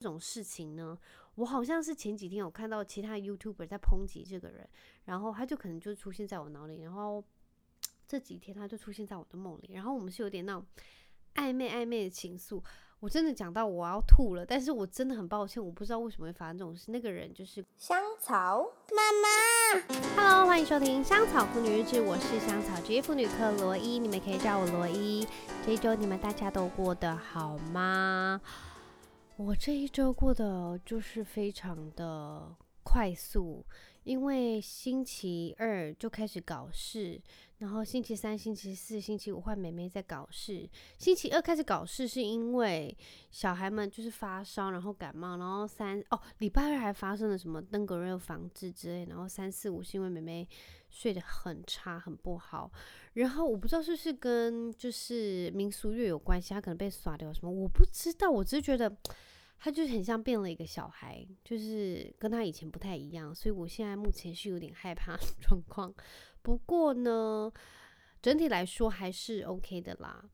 这种事情呢？我好像是前几天有看到其他 YouTuber 在抨击这个人，然后他就可能就出现在我脑里，然后 这几天他就出现在我的梦里，然后我们是有点那种暧昧暧昧的情愫。我真的讲到我要吐了，但是我真的很抱歉，我不知道为什么会发生这种事。那个人就是香草妈妈。Hello，欢迎收听《香草妇女日志》，我是香草职业妇女科罗伊，你们可以叫我罗伊。这一周你们大家都过得好吗？我这一周过得就是非常的快速，因为星期二就开始搞事，然后星期三、星期四、星期五换妹妹在搞事。星期二开始搞事是因为小孩们就是发烧，然后感冒，然后三哦礼拜二还发生了什么登革热防治之类，然后三四五是因为妹妹睡得很差，很不好。然后我不知道是不是跟就是民俗月有关系，他可能被耍掉什么，我不知道，我只是觉得。他就很像变了一个小孩，就是跟他以前不太一样，所以我现在目前是有点害怕 状况。不过呢，整体来说还是 OK 的啦。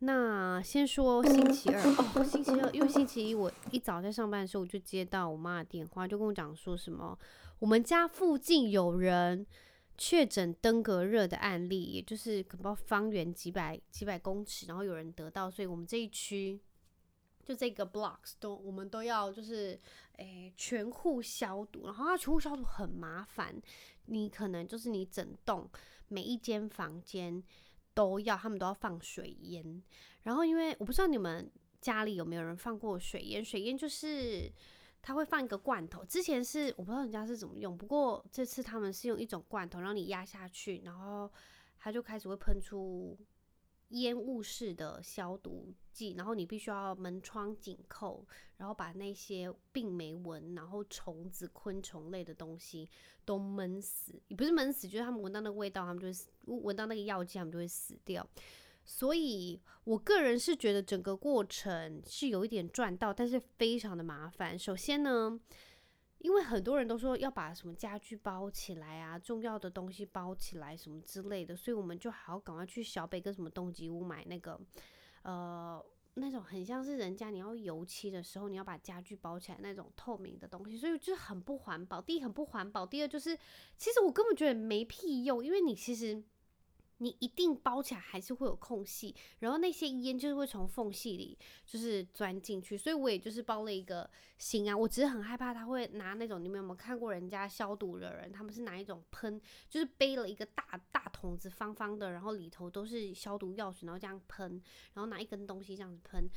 那先说星期二哦，星期二，因为星期一我一早在上班的时候，我就接到我妈的电话，就跟我讲说什么我们家附近有人确诊登革热的案例，也就是可能不方圆几百几百公尺，然后有人得到，所以我们这一区。就这个 blocks 都我们都要就是诶、全户消毒，然后它全户消毒很麻烦，你可能就是你整栋每一间房间都要，他们都要放水烟。然后因为我不知道你们家里有没有人放过水烟，水烟就是他会放一个罐头，之前是我不知道人家是怎么用，不过这次他们是用一种罐头，让你压下去，然后它就开始会喷出。烟雾式的消毒剂，然后你必须要门窗紧扣，然后把那些病媒蚊，然后虫子、昆虫类的东西都闷死。也不是闷死，就是他们闻到那个味道，他们就会闻到那个药剂，他们就会死掉。所以我个人是觉得整个过程是有一点赚到，但是非常的麻烦。首先呢。因为很多人都说要把什么家具包起来啊，重要的东西包起来什么之类的，所以我们就还要赶快去小北跟什么东急屋买那个，呃，那种很像是人家你要油漆的时候，你要把家具包起来那种透明的东西，所以就是很不环保。第一很不环保，第二就是其实我根本觉得没屁用，因为你其实。你一定包起来还是会有空隙，然后那些烟就是会从缝隙里就是钻进去，所以我也就是包了一个心啊，我只是很害怕他会拿那种，你们有没有看过人家消毒的人，他们是拿一种喷，就是背了一个大大桶子方方的，然后里头都是消毒药水，然后这样喷，然后拿一根东西这样子喷，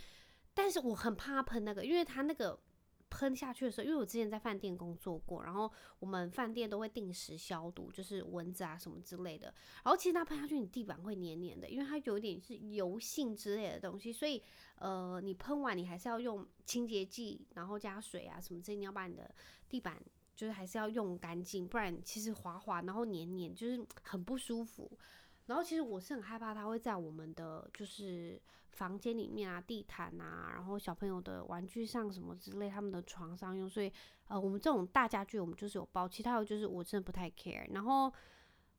但是我很怕喷那个，因为他那个。喷下去的时候，因为我之前在饭店工作过，然后我们饭店都会定时消毒，就是蚊子啊什么之类的。然后其实它喷下去，你地板会黏黏的，因为它有点是油性之类的东西，所以呃，你喷完你还是要用清洁剂，然后加水啊什么之类，你要把你的地板就是还是要用干净，不然其实滑滑然后黏黏，就是很不舒服。然后其实我是很害怕它会在我们的就是房间里面啊、地毯啊，然后小朋友的玩具上什么之类，他们的床上用。所以呃，我们这种大家具我们就是有包，其他的就是我真的不太 care。然后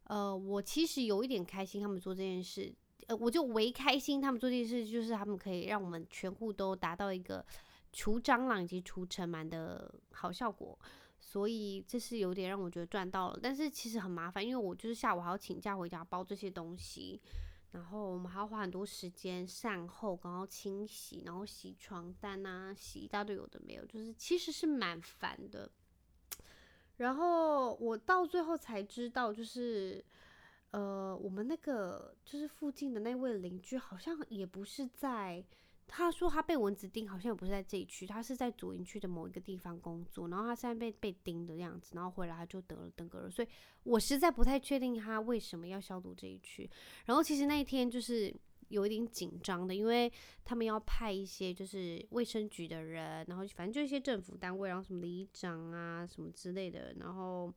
呃，我其实有一点开心他们做这件事，呃，我就唯开心他们做这件事，就是他们可以让我们全户都达到一个除蟑螂以及除尘螨的好效果。所以这是有点让我觉得赚到了，但是其实很麻烦，因为我就是下午还要请假回家包这些东西，然后我们还要花很多时间善后，然后清洗，然后洗床单啊，洗一大堆有的没有，就是其实是蛮烦的。然后我到最后才知道，就是呃，我们那个就是附近的那位邻居好像也不是在。他说他被蚊子叮，好像也不是在这一区，他是在左营区的某一个地方工作，然后他现在被被叮的样子，然后回来他就得了登革热，所以我实在不太确定他为什么要消毒这一区。然后其实那一天就是有一点紧张的，因为他们要派一些就是卫生局的人，然后反正就一些政府单位，然后什么里长啊什么之类的，然后。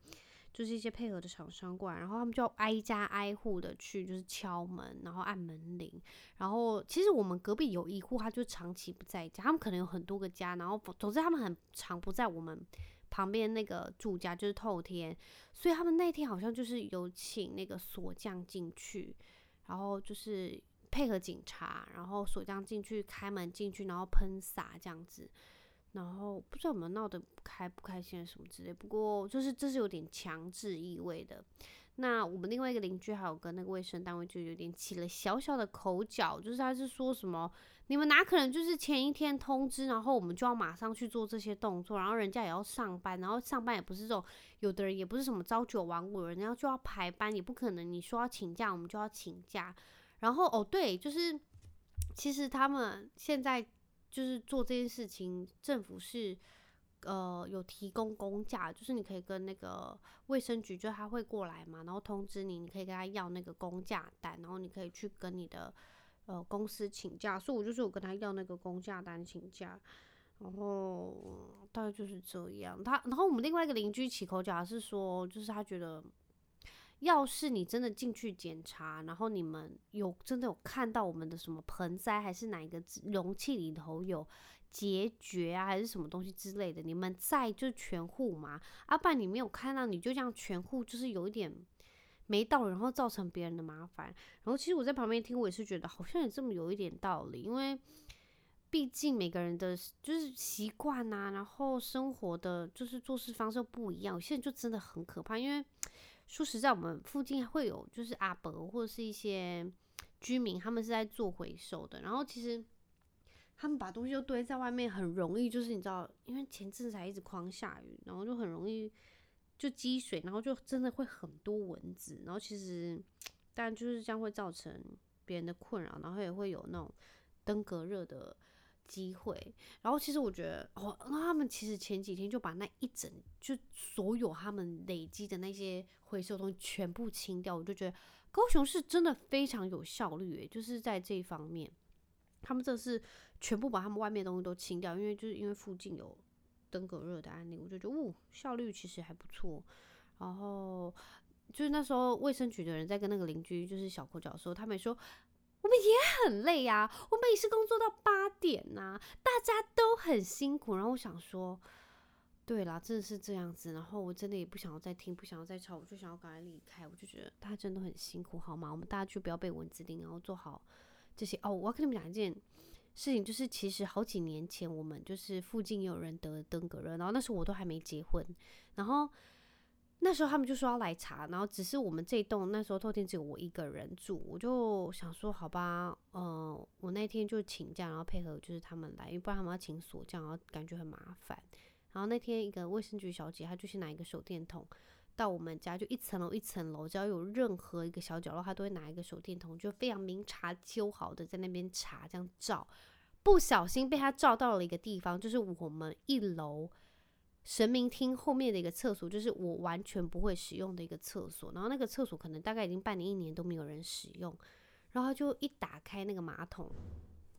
就是一些配合的厂商过来，然后他们就要挨家挨户的去，就是敲门，然后按门铃。然后其实我们隔壁有一户，他就长期不在家，他们可能有很多个家，然后总之他们很常不在我们旁边那个住家，就是透天。所以他们那天好像就是有请那个锁匠进去，然后就是配合警察，然后锁匠进去开门进去，然后喷洒这样子。然后不知道有没有闹得开不开心什么之类，不过就是这是有点强制意味的。那我们另外一个邻居还有跟那个卫生单位就有点起了小小的口角，就是他是说什么，你们哪可能就是前一天通知，然后我们就要马上去做这些动作，然后人家也要上班，然后上班也不是这种，有的人也不是什么朝九晚五，人家就要排班，也不可能你说要请假，我们就要请假。然后哦对，就是其实他们现在。就是做这件事情，政府是呃有提供公假，就是你可以跟那个卫生局，就他会过来嘛，然后通知你，你可以跟他要那个公假单，然后你可以去跟你的呃公司请假。所以我就是有跟他要那个公假单请假，然后大概就是这样。他然后我们另外一个邻居起口角是说，就是他觉得。要是你真的进去检查，然后你们有真的有看到我们的什么盆栽，还是哪一个容器里头有结节啊，还是什么东西之类的，你们在就全户嘛？啊，不然你没有看到，你就这样全户，就是有一点没到，然后造成别人的麻烦。然后其实我在旁边听，我也是觉得好像也这么有一点道理，因为毕竟每个人的就是习惯呐，然后生活的就是做事方式不一样，有些人就真的很可怕，因为。说实在，我们附近会有就是阿伯或者是一些居民，他们是在做回收的。然后其实他们把东西都堆在外面，很容易就是你知道，因为前阵子才一直狂下雨，然后就很容易就积水，然后就真的会很多蚊子。然后其实当然就是这样会造成别人的困扰，然后也会有那种登革热的。机会，然后其实我觉得，哦，那他们其实前几天就把那一整就所有他们累积的那些回收东西全部清掉，我就觉得高雄是真的非常有效率，诶，就是在这一方面，他们这是全部把他们外面东西都清掉，因为就是因为附近有登革热的案例，我就觉得，哦，效率其实还不错。然后就是那时候卫生局的人在跟那个邻居就是小口角说，他们说。我们也很累呀、我们也是工作到八点呐、大家都很辛苦。然后我想说，对啦，真的是这样子。然后我真的也不想要再听，不想要再吵，我就想要赶快离开。我就觉得大家真的很辛苦，好吗？我们大家就不要被蚊子叮，然后做好这些。哦，我要跟你们讲一件事情，就是其实好几年前我们就是附近有人得登革热，然后那时候我都还没结婚，然后。那时候他们就说要来查，然后只是我们这栋那时候透天只有我一个人住，我就想说好吧，嗯、我那天就请假，然后配合就是他们来，因为不然他们要请锁匠，然后感觉很麻烦。然后那天一个卫生局小姐，她就去拿一个手电筒到我们家，就一层楼一层楼，只要有任何一个小角落，她都会拿一个手电筒，就非常明察秋毫的在那边查，这样照，不小心被她照到了一个地方，就是我们一楼。神明厅后面的一个厕所，就是我完全不会使用的一个厕所。然后那个厕所可能大概已经半年、一年都没有人使用。然后就一打开那个马桶，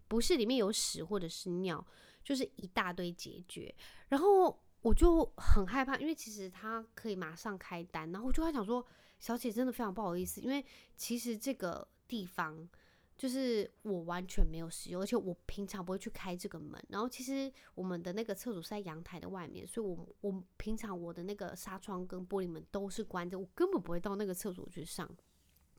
不是里面有屎或者是尿，就是一大堆结节。然后我就很害怕，因为其实他可以马上开单。然后我就在想说，小姐真的非常不好意思，因为其实这个地方。就是我完全没有使用，而且我平常不会去开这个门。然后其实我们的那个厕所是在阳台的外面，所以我我平常我的那个纱窗跟玻璃门都是关着，我根本不会到那个厕所去上。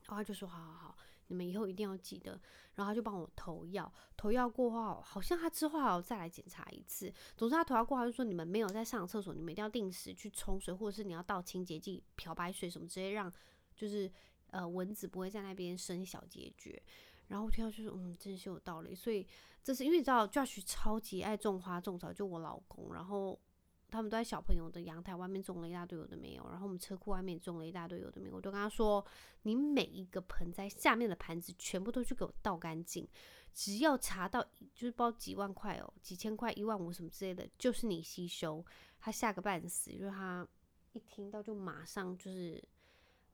然后他就说：“好好好，你们以后一定要记得。”然后他就帮我投药，投药过后好像他之后还要再来检查一次。总之他投药过后就说：“你们没有在上厕所，你们一定要定时去冲水，或者是你要倒清洁剂、漂白水什么，直接让就是呃蚊子不会在那边生小结节。”然后我听到就说，嗯，真是有道理。所以这是因为你知道，Josh 超级爱种花种草，就我老公。然后他们都在小朋友的阳台外面种了一大堆有的没有，然后我们车库外面种了一大堆有的没有。我就跟他说，你每一个盆栽下面的盘子全部都去给我倒干净，只要查到就是包几万块哦，几千块、一万五什么之类的，就是你吸收。他吓个半死，就是他一听到就马上就是。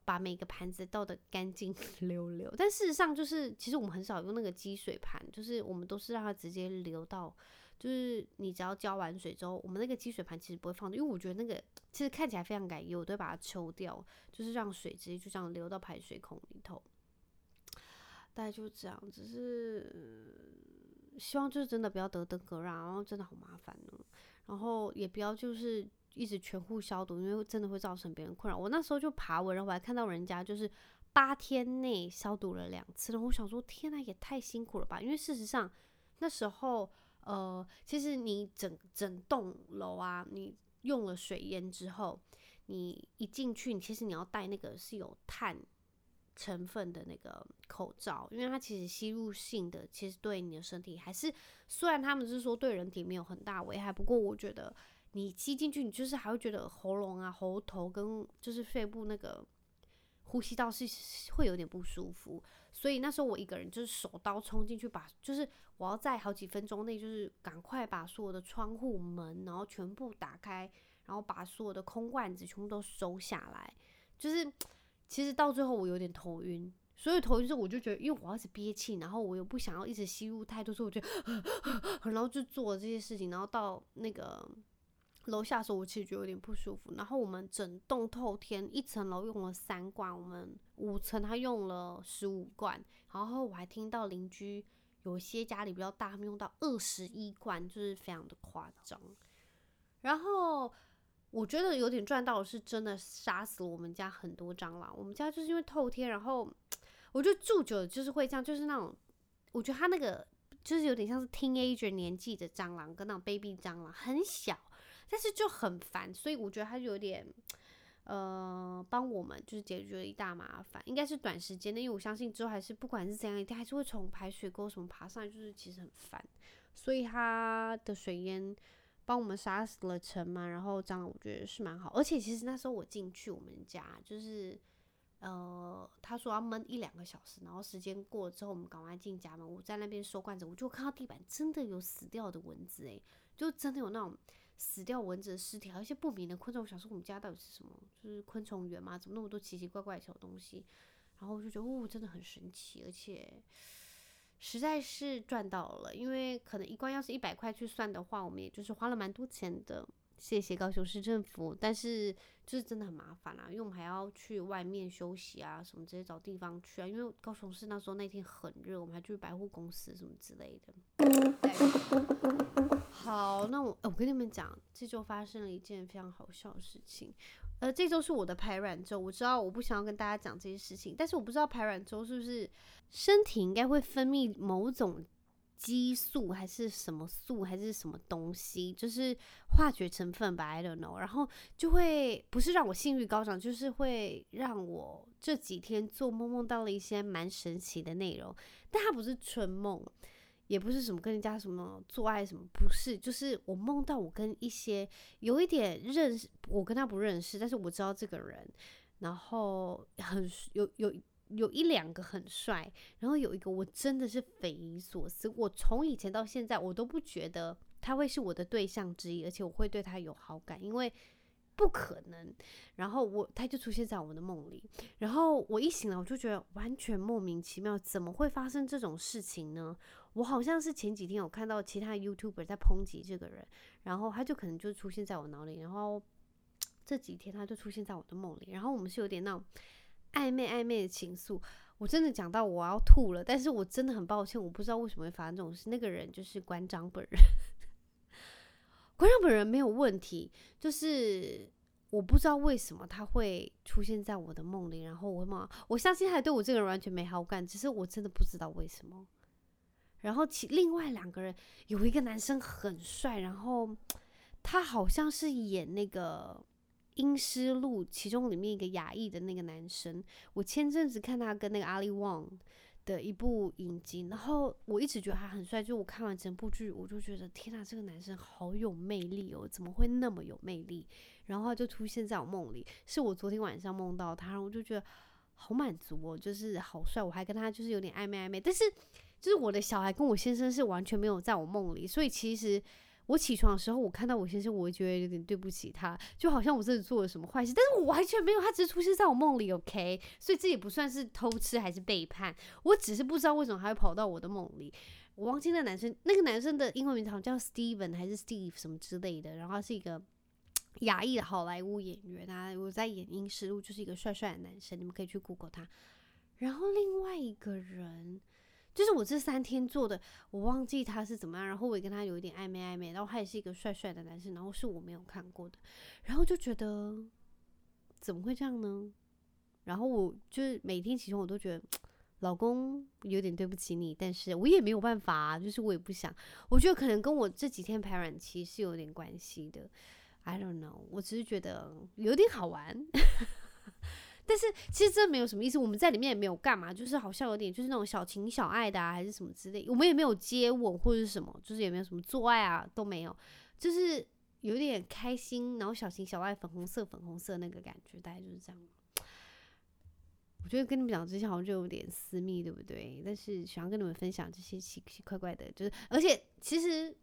把每个盘子倒得干净 溜溜，但事实上就是，其实我们很少用那个积水盘，就是我们都是让它直接流到，就是你只要浇完水之后，我们那个积水盘其实不会放的，因为我觉得那个其实看起来非常感觉，我都会把它抽掉，就是让水直接就这样流到排水孔里头。大概就这样，只是希望就是真的不要得登革热，然后真的好麻烦呢，然后也不要就是。一直全户消毒，因为真的会造成别人困扰。我那时候就爬文，然后我还看到人家就是八天内消毒了两次，然后我想说，天呐，也太辛苦了吧！因为事实上那时候呃，其实你整整栋楼啊，你用了水烟之后，你一进去，其实你要戴那个是有碳成分的那个口罩，因为它其实吸入性的，其实对你的身体还是，虽然他们是说对人体没有很大危害，不过我觉得你吸进去，你就是还会觉得喉咙啊、喉头跟就是肺部那个。呼吸道是会有点不舒服，所以那时候我一个人就是手刀冲进去把，就是我要在好几分钟内就是赶快把所有的窗户门然后全部打开，然后把所有的空罐子全部都收下来。就是其实到最后我有点头晕，所以头晕之后我就觉得，因为我要是憋气，然后我又不想要一直吸入太多，所以我就 然后就做这些事情，然后到那个。楼下的时候，我其实觉得有点不舒服。然后我们整栋透天一层楼用了三罐，我们五层他用了十五罐。然后我还听到邻居有些家里比较大，他们用到二十一罐，就是非常的夸张。然后我觉得有点赚到的是真的杀死了我们家很多蟑螂。我们家就是因为透天，然后我就住久了就是会这样，就是那种我觉得他那个就是有点像是 teenager 年纪的蟑螂，跟那种 baby 蟑螂很小。但是就很烦，所以我觉得它就有点，呃，帮我们就是解决了一大麻烦，应该是短时间的，因为我相信之后还是不管是怎样，一定还是会从排水沟什么爬上来，就是其实很烦，所以它的水淹帮我们杀死了尘嘛，然后这样我觉得是蛮好，而且其实那时候我进去我们家，就是呃，他说要闷一两个小时，然后时间过了之后，我们赶快进家门，我在那边收罐子，我就看到地板真的有死掉的蚊子，诶，就真的有那种。死掉蚊子的尸体，还有一些不明的昆虫。我想说，我们家到底是什么？就是昆虫园吗？怎么那么多奇奇怪怪的小东西？然后我就觉得，哦，真的很神奇，而且实在是赚到了。因为可能一罐要是一百块去算的话，我们也就是花了蛮多钱的。谢谢高雄市政府，但是就是真的很麻烦啦，因为我们还要去外面休息啊，什么直接找地方去啊。因为高雄市那时候那天很热，我们还去百货公司什么之类的。好，那我我跟你们讲，这周发生了一件非常好笑的事情。呃，这周是我的排卵周，我知道我不想要跟大家讲这些事情，但是我不知道排卵周是不是身体应该会分泌某种。激素还是什么素还是什么东西，就是化学成分吧，I don't know。然后就会不是让我性欲高涨，就是会让我这几天做梦梦到了一些蛮神奇的内容。但它不是春梦，也不是什么跟人家什么做爱什么，不是，就是我梦到我跟一些有一点认识，我跟他不认识，但是我知道这个人，然后很有有。有一两个很帅，然后有一个我真的是匪夷所思。我从以前到现在，我都不觉得他会是我的对象之一，而且我会对他有好感，因为不可能。然后我他就出现在我的梦里，然后我一醒来，我就觉得完全莫名其妙，怎么会发生这种事情呢？我好像是前几天有看到其他 YouTuber 在抨击这个人，然后他就可能就出现在我脑里，然后 这几天他就出现在我的梦里，然后我们是有点那种。暧昧暧昧的情愫，我真的讲到我要吐了，但是我真的很抱歉，我不知道为什么会发生这种事。那个人就是馆长本人，馆长本人没有问题，就是我不知道为什么他会出现在我的梦里，然后我嘛，我相信他对我这个人完全没好感，只是我真的不知道为什么。然后其另外两个人有一个男生很帅，然后他好像是演那个。《阴尸路》其中里面一个亚裔的那个男生，我前阵子看他跟那个阿里旺的一部影集，然后我一直觉得他很帅。就我看完整部剧，我就觉得天哪，这个男生好有魅力哦，怎么会那么有魅力？然后他就出现在我梦里，是我昨天晚上梦到他，然后我就觉得好满足哦，就是好帅。我还跟他就是有点暧昧暧昧，但是就是我的小孩跟我先生是完全没有在我梦里，所以其实。我起床的时候，我看到我先生，我会觉得有点对不起他，就好像我真的做了什么坏事，但是我完全没有，他只是出现在我梦里，OK，所以这也不算是偷吃还是背叛，我只是不知道为什么他会跑到我的梦里。我忘记那男生，那个男生的英文名字好像叫 Steven 还是 Steve 什么之类的，然后他是一个亚裔的好莱坞演员啊，我在演《阴尸路》就是一个帅帅的男生，你们可以去 Google 他。然后另外一个人。就是我这三天做的，我忘记他是怎么样，然后我也跟他有一点暧昧暧昧，然后他也是一个帅帅的男生，然后是我没有看过的，然后就觉得怎么会这样呢？然后我就是每天起床我都觉得老公有点对不起你，但是我也没有办法，就是我也不想。我觉得可能跟我这几天排卵期是有点关系的。I don't know，我只是觉得有点好玩。但是其实这没有什么意思，我们在里面也没有干嘛，就是好像有点就是那种小情小爱的啊，还是什么之类。我们也没有接吻或者是什么，就是也没有什么做爱啊，都没有，就是有点开心，然后小情小爱，粉红色粉红色那个感觉，大概就是这样。我觉得跟你们讲之前好像就有点私密，对不对？但是想要跟你们分享这些奇奇怪怪的，就是而且其实，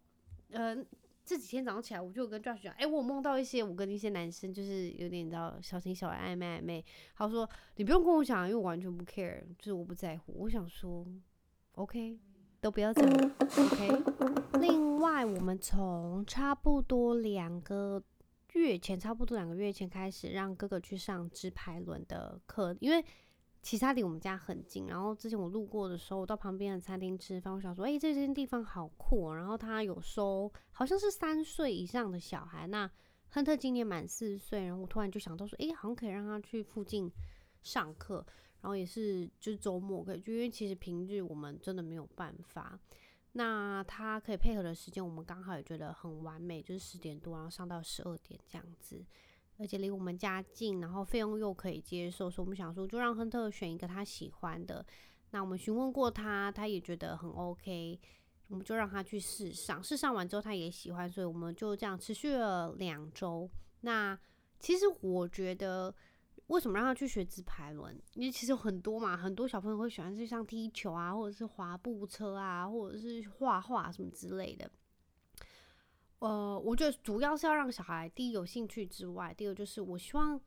嗯、这几天早上起来，我就跟 Josh 讲，哎、我梦到一些我跟一些男生，就是有点你知道小情小爱暧昧暧昧。他说你不用跟我讲，因为我完全不 care，就是我不在乎。我想说，OK，都不要讲，OK。另外，我们从差不多两个月前，差不多两个月前开始，让哥哥去上直排轮的课，因为。其实他离我们家很近，然后之前我路过的时候，我到旁边的餐厅吃饭，我想说，哎、这间地方好酷哦。然后他有收，好像是三岁以上的小孩。那亨特今年满四岁，然后我突然就想到说，哎、好像可以让他去附近上课，然后也是就是周末可以，就因为其实平日我们真的没有办法。那他可以配合的时间，我们刚好也觉得很完美，就是十点多，然后上到十二点这样子。而且离我们家近，然后费用又可以接受，所以我们想说就让亨特选一个他喜欢的。那我们询问过他，他也觉得很 OK，我们就让他去试上。试上完之后他也喜欢，所以我们就这样持续了两周。那其实我觉得，为什么让他去学直排轮？因为其实很多嘛，很多小朋友会喜欢去上踢球啊，或者是滑步车啊，或者是画画什么之类的。呃，我觉得主要是要让小孩第一有兴趣之外，第二就是我希望，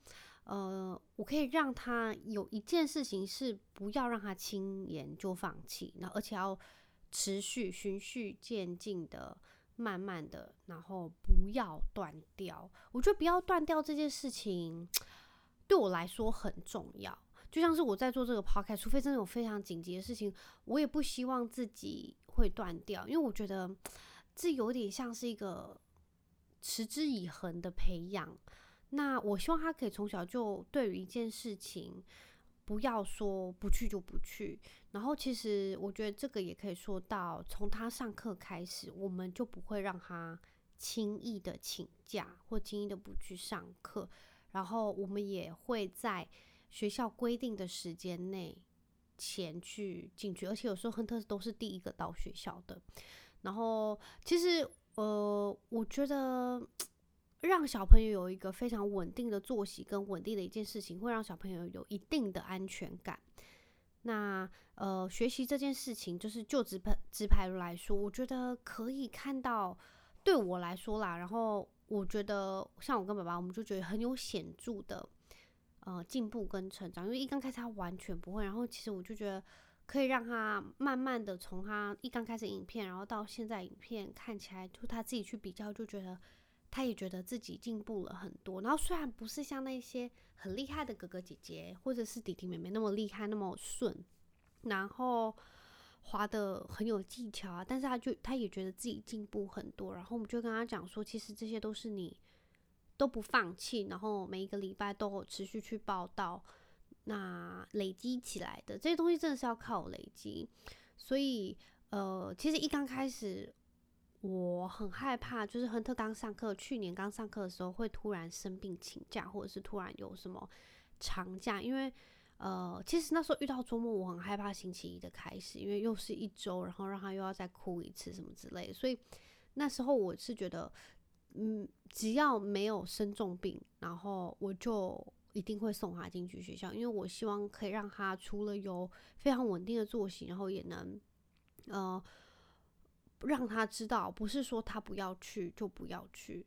呃，我可以让他有一件事情是不要让他轻言就放弃，然后而且要持续循序渐进的、慢慢的，然后不要断掉。我觉得不要断掉这件事情对我来说很重要。就像是我在做这个 p o c a s t 除非真的有非常紧急的事情，我也不希望自己会断掉，因为我觉得。这有点像是一个持之以恒的培养。那我希望他可以从小就对于一件事情，不要说不去就不去。然后，其实我觉得这个也可以说到，从他上课开始，我们就不会让他轻易的请假或轻易的不去上课。然后，我们也会在学校规定的时间内前去进去。而且有时候亨特都是第一个到学校的。然后，其实，呃，我觉得让小朋友有一个非常稳定的作息跟稳定的一件事情，会让小朋友有一定的安全感。那，呃，学习这件事情，就是就直排直排来说，我觉得可以看到，对我来说啦，然后我觉得像我跟爸爸，我们就觉得很有显著的，呃，进步跟成长。因为一刚开始他完全不会，然后其实我就觉得。可以让他慢慢的从他一刚开始影片，然后到现在影片看起来，就他自己去比较，就觉得他也觉得自己进步了很多。然后虽然不是像那些很厉害的哥哥姐姐或者是弟弟妹妹那么厉害那么顺，然后滑得很有技巧啊，但是他就他也觉得自己进步很多。然后我们就跟他讲说，其实这些都是你都不放弃，然后每一个礼拜都持续去报道。那累积起来的这些东西真的是要靠累积，所以呃，其实一刚开始我很害怕，就是亨特刚上课，去年刚上课的时候会突然生病请假，或者是突然有什么长假，因为呃，其实那时候遇到周末，我很害怕星期一的开始，因为又是一周，然后让他又要再哭一次什么之类的，所以那时候我是觉得，嗯，只要没有生重病，然后我就。一定会送他进去学校，因为我希望可以让他除了有非常稳定的作息，然后也能，呃，让他知道不是说他不要去就不要去，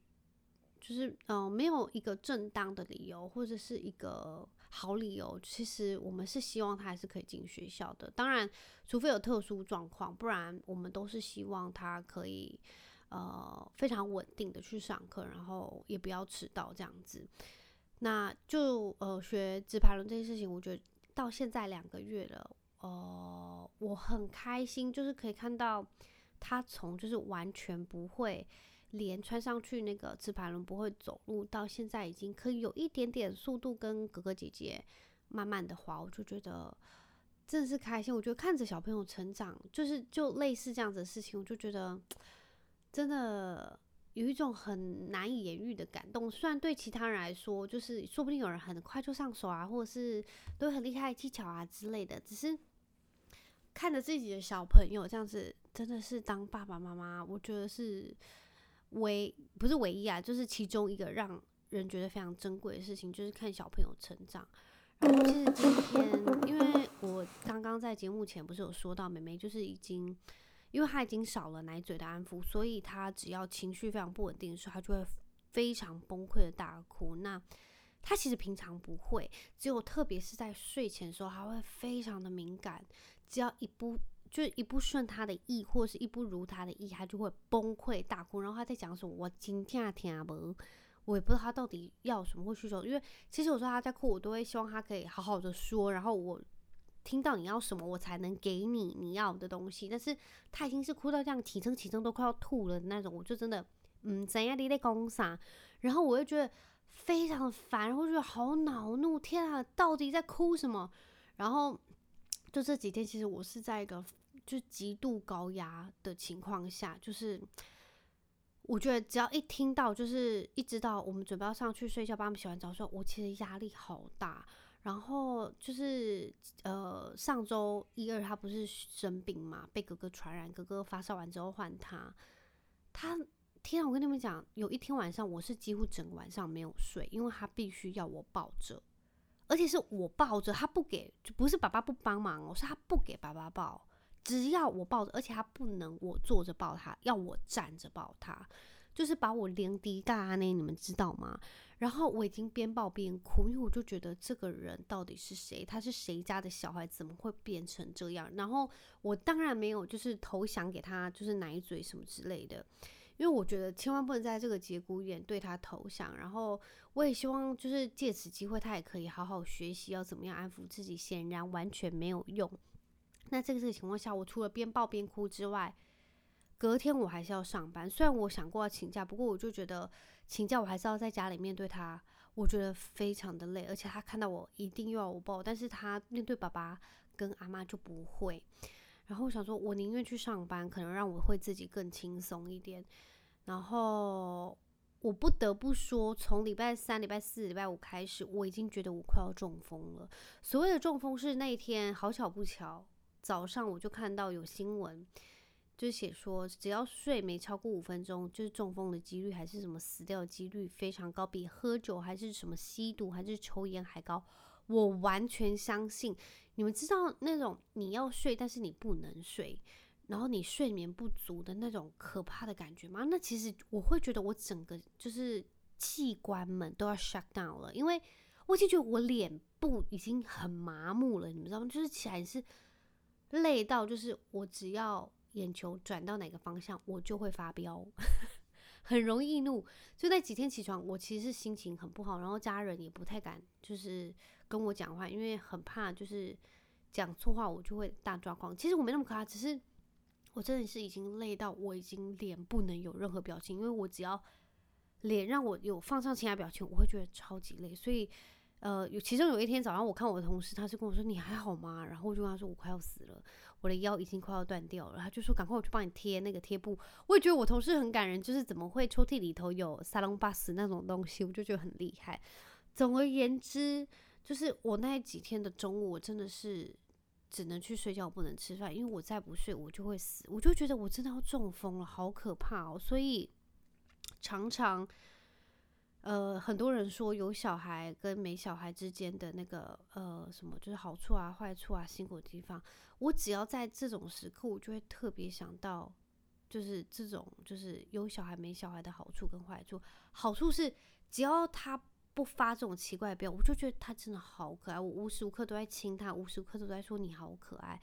就是、呃，没有一个正当的理由或者是一个好理由，其实我们是希望他还是可以进学校的。当然，除非有特殊状况，不然我们都是希望他可以呃非常稳定的去上课，然后也不要迟到这样子。那就呃学直排轮这件事情，我觉得到现在两个月了，呃，我很开心，就是可以看到他从就是完全不会，连穿上去那个直排轮不会走路，到现在已经可以有一点点速度跟哥哥姐姐慢慢的滑，我就觉得真的是开心。我觉得看着小朋友成长，就是就类似这样子的事情，我就觉得真的有一种很难以言喻的感动。虽然对其他人来说，就是说不定有人很快就上手啊，或者是都很厉害技巧啊之类的，只是看着自己的小朋友这样子，真的是当爸爸妈妈，我觉得是唯不是唯一啊，就是其中一个让人觉得非常珍贵的事情，就是看小朋友成长。然后其实今天，因为我刚刚在节目前不是有说到，妹妹就是已经，因为他已经少了奶嘴的安抚，所以他只要情绪非常不稳定的时候，他就会非常崩溃的大哭。那他其实平常不会，只有特别是在睡前的时候，他会非常的敏感，只要一不就一不顺他的意，或是一不如他的意，他就会崩溃大哭。然后他在讲什么，我今天听不。我也不知道他到底要什么或需求，因为其实有时候他在哭，我都会希望他可以好好的说，然后我听到你要什么，我才能给你你要的东西。但是他已经是哭到这样起身起身都快要吐了那种，我就真的嗯怎样你在讲啥，然后我就觉得非常烦，然后觉得好恼怒，天啊，到底在哭什么？然后就这几天，其实我是在一个就极度高压的情况下，就是。我觉得只要一听到，就是一直到我们准备要上去睡觉，帮他们洗完澡说，我其实压力好大。然后就是呃，上周一二他不是生病嘛，被哥哥传染，哥哥发烧完之后换他。他天，我跟你们讲，有一天晚上我是几乎整个晚上没有睡，因为他必须要我抱着，而且是我抱着，他不给，就不是爸爸不帮忙哦，是他不给爸爸抱。只要我抱着，而且他不能我坐着抱他，要我站着抱他，就是把我连滴嘎那，你们知道吗？然后我已经边抱边哭，因为我就觉得这个人到底是谁？他是谁家的小孩？怎么会变成这样？然后我当然没有就是投降给他，就是奶嘴什么之类的，因为我觉得千万不能在这个节骨眼对他投降。然后我也希望就是借此机会，他也可以好好学习要怎么样安抚自己。显然完全没有用。那这个这个情况下，我除了边抱边哭之外，隔天我还是要上班。虽然我想过要请假，不过我就觉得请假我还是要在家里面对他，我觉得非常的累。而且他看到我一定又要我抱，但是他面对爸爸跟阿妈就不会。然后我想说，我宁愿去上班，可能让我会自己更轻松一点。然后我不得不说，从礼拜三、礼拜四、礼拜五开始，我已经觉得我快要中风了。所谓的中风是那一天好巧不巧。早上我就看到有新闻，就写说只要睡没超过五分钟，就是中风的几率还是什么死掉的几率非常高，比喝酒还是什么吸毒还是抽烟还高。我完全相信，你们知道那种你要睡但是你不能睡，然后你睡眠不足的那种可怕的感觉吗？那其实我会觉得我整个就是器官们都要 shut down 了，因为我已经觉得我脸部已经很麻木了，你们知道吗？就是起来是。累到就是我只要眼球转到哪个方向，我就会发飙，很容易怒。就那几天起床，我其实心情很不好，然后家人也不太敢就是跟我讲话，因为很怕就是讲错话，我就会大抓狂。其实我没那么可怕，只是我真的是已经累到我已经脸不能有任何表情，因为我只要脸让我有放上其他表情，我会觉得超级累，所以。呃，有其中有一天早上，我看我的同事，他是跟我说：“你还好吗？”然后我就跟他说：“我快要死了，我的腰已经快要断掉了。”他就说：“赶快我去帮你贴那个贴布。”我也觉得我同事很感人，就是怎么会抽屉里头有沙龙巴斯那种东西，我就觉得很厉害。总而言之，就是我那几天的中午，我真的是只能去睡觉，不能吃饭，因为我再不睡我就会死。我就觉得我真的要中风了，好可怕哦！所以常常。呃，很多人说有小孩跟没小孩之间的那个呃什么，就是好处啊、坏处啊、辛苦的地方。我只要在这种时刻，我就会特别想到，就是这种就是有小孩没小孩的好处跟坏处。好处是只要他不发这种奇怪的飙，我就觉得他真的好可爱，我无时无刻都在亲他，无时无刻都在说你好可爱。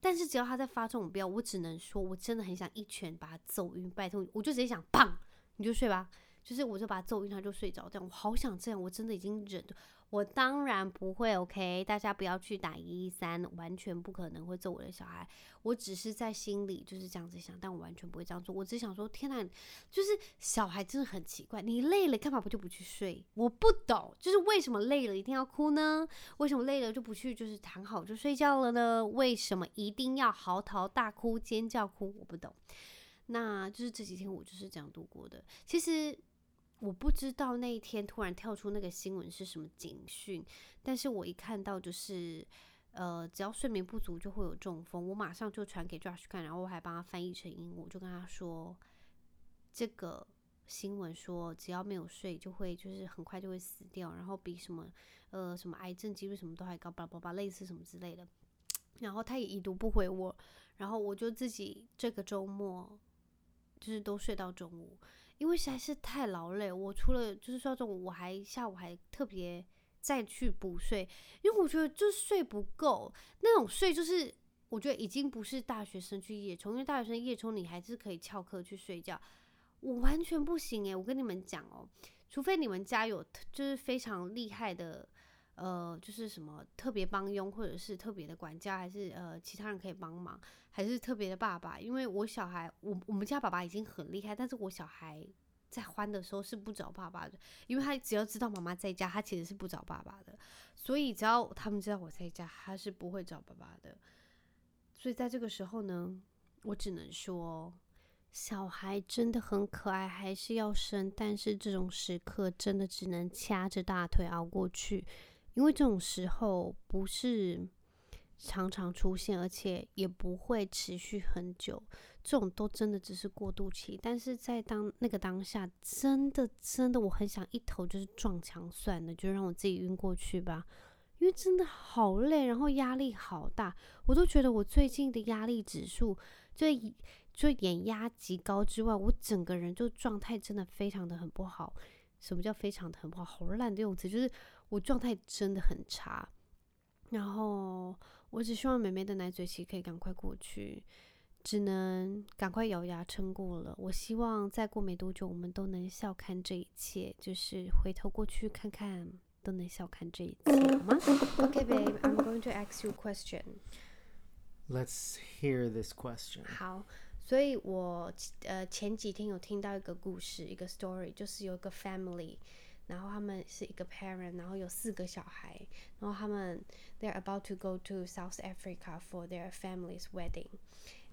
但是只要他在发这种飙，我只能说我真的很想一拳把他揍晕，拜托，我就直接想，砰，你就睡吧。就是我就把他揍晕，他就睡着。这样我好想这样，我真的已经忍。我当然不会，OK，大家不要去打一一三，完全不可能会揍我的小孩。我只是在心里就是这样子想，但我完全不会这样做。我只想说，天哪，就是小孩真的很奇怪，你累了干嘛不就不去睡？我不懂，就是为什么累了一定要哭呢？为什么累了就不去就是躺好就睡觉了呢？为什么一定要嚎啕大哭、尖叫哭？我不懂。那就是这几天我就是这样度过的。其实。我不知道那一天突然跳出那个新闻是什么警讯，但是我一看到就是，呃，只要睡眠不足就会有中风，我马上就传给 Josh 看，然后我还帮他翻译成英文，我就跟他说，这个新闻说只要没有睡就会就是很快就会死掉，然后比什么呃什么癌症几率什么都还高，巴拉巴拉类似什么之类的，然后他也已读不回我，然后我就自己这个周末就是都睡到中午。因为实在是太劳累，我除了就是说这种，我还下午还特别再去补睡，因为我觉得就睡不够，那种睡就是我觉得已经不是大学生去夜冲，因为大学生夜冲你还是可以翘课去睡觉，我完全不行诶，我跟你们讲哦，除非你们家有就是非常厉害的。呃，就是什么特别帮佣，或者是特别的管家，还是呃其他人可以帮忙，还是特别的爸爸？因为我小孩，我我们家爸爸已经很厉害，但是我小孩在欢的时候是不找爸爸的，因为他只要知道妈妈在家，他其实是不找爸爸的。所以只要他们知道我在家，他是不会找爸爸的。所以在这个时候呢，我只能说，小孩真的很可爱，还是要生，但是这种时刻真的只能掐着大腿熬过去。因为这种时候不是常常出现，而且也不会持续很久，这种都真的只是过渡期。但是在当那个当下，真的真的，我很想一头就是撞墙算了，就让我自己晕过去吧。因为真的好累，然后压力好大，我都觉得我最近的压力指数就就眼压极高之外，我整个人就状态真的非常的很不好。什么叫非常的很不好？好烂的用词，就是。我状态真的很差，然后我只希望妹妹的奶嘴期可以赶快过去，只能赶快咬牙撑过了。我希望再过没多久，我们都能笑看这一切，就是回头过去看看，都能笑看这一切，好吗？Okay, babe, I'm going to ask you a question. Let's hear this question. 好，所以我呃前几天有听到一个故事，一个 story，就是有一个 family。然后他们是一个 parent，然后有四个小孩，然后他们 they're about to go to South Africa for their family's wedding,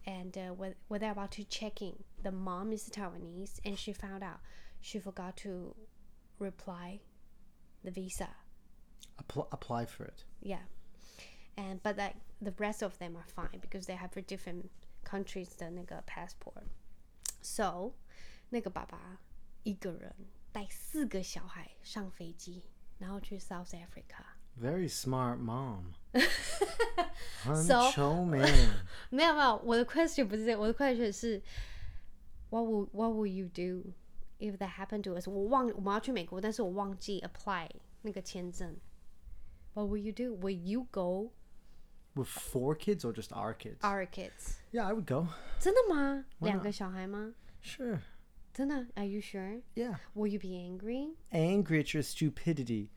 and uh, when when they're about to check in, the mom is Taiwanese, and she found out she forgot to reply the visa. Apply, apply for it. Yeah, and but like the rest of them are fine because they have for different countries 的那个 passport. So 那个爸爸一个人。 带四个小孩上飞机，然后去 South Africa。Very smart mom。很聪明。没有没有，我的 question 不是这个，我的 question 是，What would What would you do if that happened to us？我忘我们要去美国，但是我忘记 apply 那个签证。What would you do? Would you go with four kids or just our kids? Our kids. Yeah, I would go. 真的吗？两个小孩吗？Sure. 真的？Are you sure? Yeah. Will you be angry? Angry at your stupidity.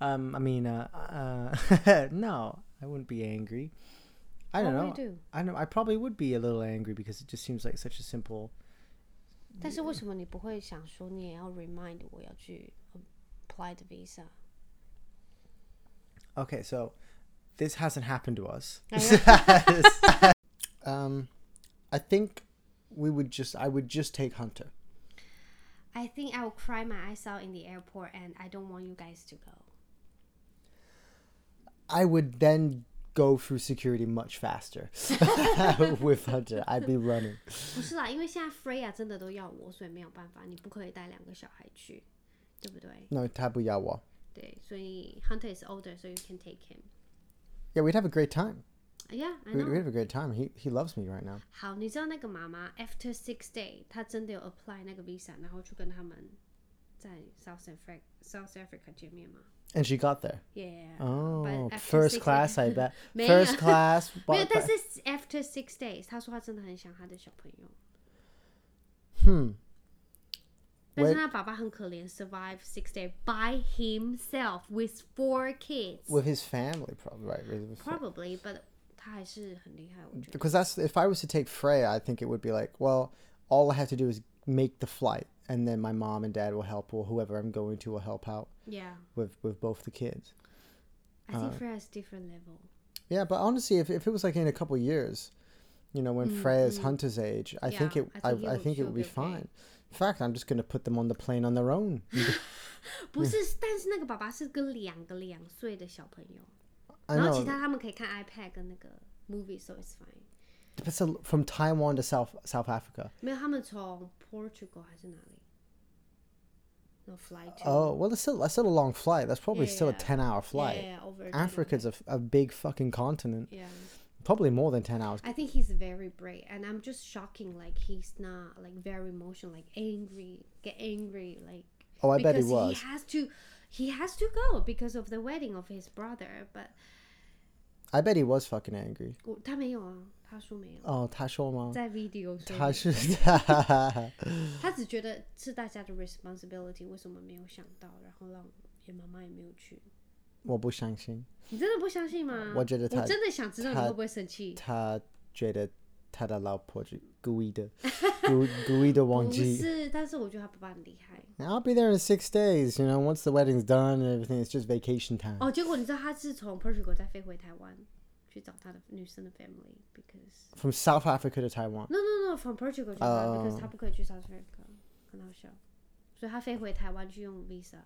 Um, I mean, uh, uh, no, I wouldn't be angry. I don't what know. Would you do? I know. I probably would be a little angry because it just seems like such a simple. 但是为什么你不会想说你也要 remind 我要去 apply the visa? Okay, so this hasn't happened to us. um, I think we would just. I would just take Hunter. I think I will cry my eyes out in the airport, and I don't want you guys to go. I would then go through security much faster with Hunter. I'd be running. 不是啦，因为现在 Freya 真的都要我，所以没有办法，你不可以带两个小孩去，对不对？No，他不要我。对，所以 Hunter is older, so you can take him. Yeah, we'd have a great time. Yeah, I We know. we have a great time. He he loves me right now. 好，你知道那个妈妈 after six day，她真的有 apply 那个 visa，然后去跟他们在 South Africa South Africa 见面吗 And she got there. Yeah. Oh, But after first six class, I days- bet. 没有 First class. 没有， but- 但是 after six days，她说她真的很想她的小朋友。 Hmm. 但是 Wait- 他爸爸很可怜，survive six days by himself with four kids。 with his family, probably right. with his fa- Probably, but 他还是很厉害，我觉得。 Because that's if I was to take Freya, I think it would be like, well, all I have to do is make the flight, and then my mom and dad will help, or whoever I'm going to will help out Yeah, with with both the kids. I think Uh, Freya is different level. Yeah, but honestly, if, if it was like in a couple years, you know, when Freya's hunter's age, I think Yeah, it I I, think it I would- think it she'll would be be okay. fine. In fact, I'm just gonna put them on the plane on their own. 不是，但是那个爸爸是跟两个两岁的小朋友， I 然后其 know, 他他们可以看 iPad 跟那个 movie，so it's fine。 but it's a, from Taiwan to South South Africa. 没有，他们从 Portugal 还是哪里？No fly to。 Oh well, it's still that's still a long flight. That's probably Yeah, still a yeah. ten hour yeah, flight. yeah, over the Africa's a, a big fucking continent. Yeah. Probably more than ten hours. I think he's very brave, and I'm just shocking. Like he's not like very emotional, like angry, get angry, like. Oh, I bet he because was. He has to, he has to go because of the wedding of his brother. But I bet he was fucking angry. 我他没有啊，他说没有，Oh, 他说吗？在 video 说他是 他只觉得是大家的 responsibility，为什么没有想到，然后让也妈妈也没有去。我不相信。你真的不相信吗？我觉得他我真的想知道你他会不会生气。他觉得 他的老婆是故意的，故故意的忘不记。是，但是我觉得他爸爸很厉害。 I'll be there in six days. You know, once the wedding's done and everything, it's just vacation time. 哦，结果你知道他是从 Portugal 再飞回台湾去找他的女生的 family，because From South Africa to Taiwan. no no no from Portugal 去台湾、哦 because 他不可以去 South Africa，很好笑，所以他飞回台湾去用 visa。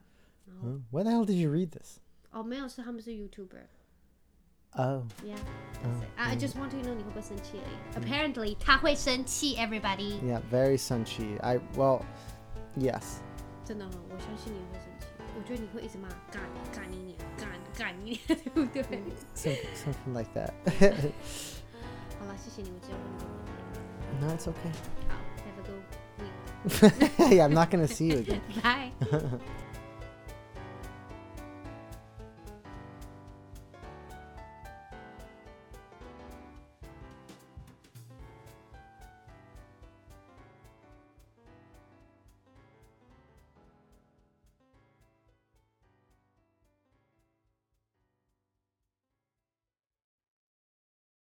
然后、 Huh? Where the hell did you read this? 哦，没有，是他们是 YouTuber。 Oh, Yeah, that's it. I just want to know 你会不会生气而已。Apparently 他会生气，everybody。 yeah, very sunchi. I well, yes. 真的、哦，我相信你会生气。我觉得你会一直骂干干你娘，干干你娘，对不对？ Some, something like that. 好了，谢谢你们只有问 no, it's okay. 好，Have a good week. yeah, I'm not gonna see you again. Bye.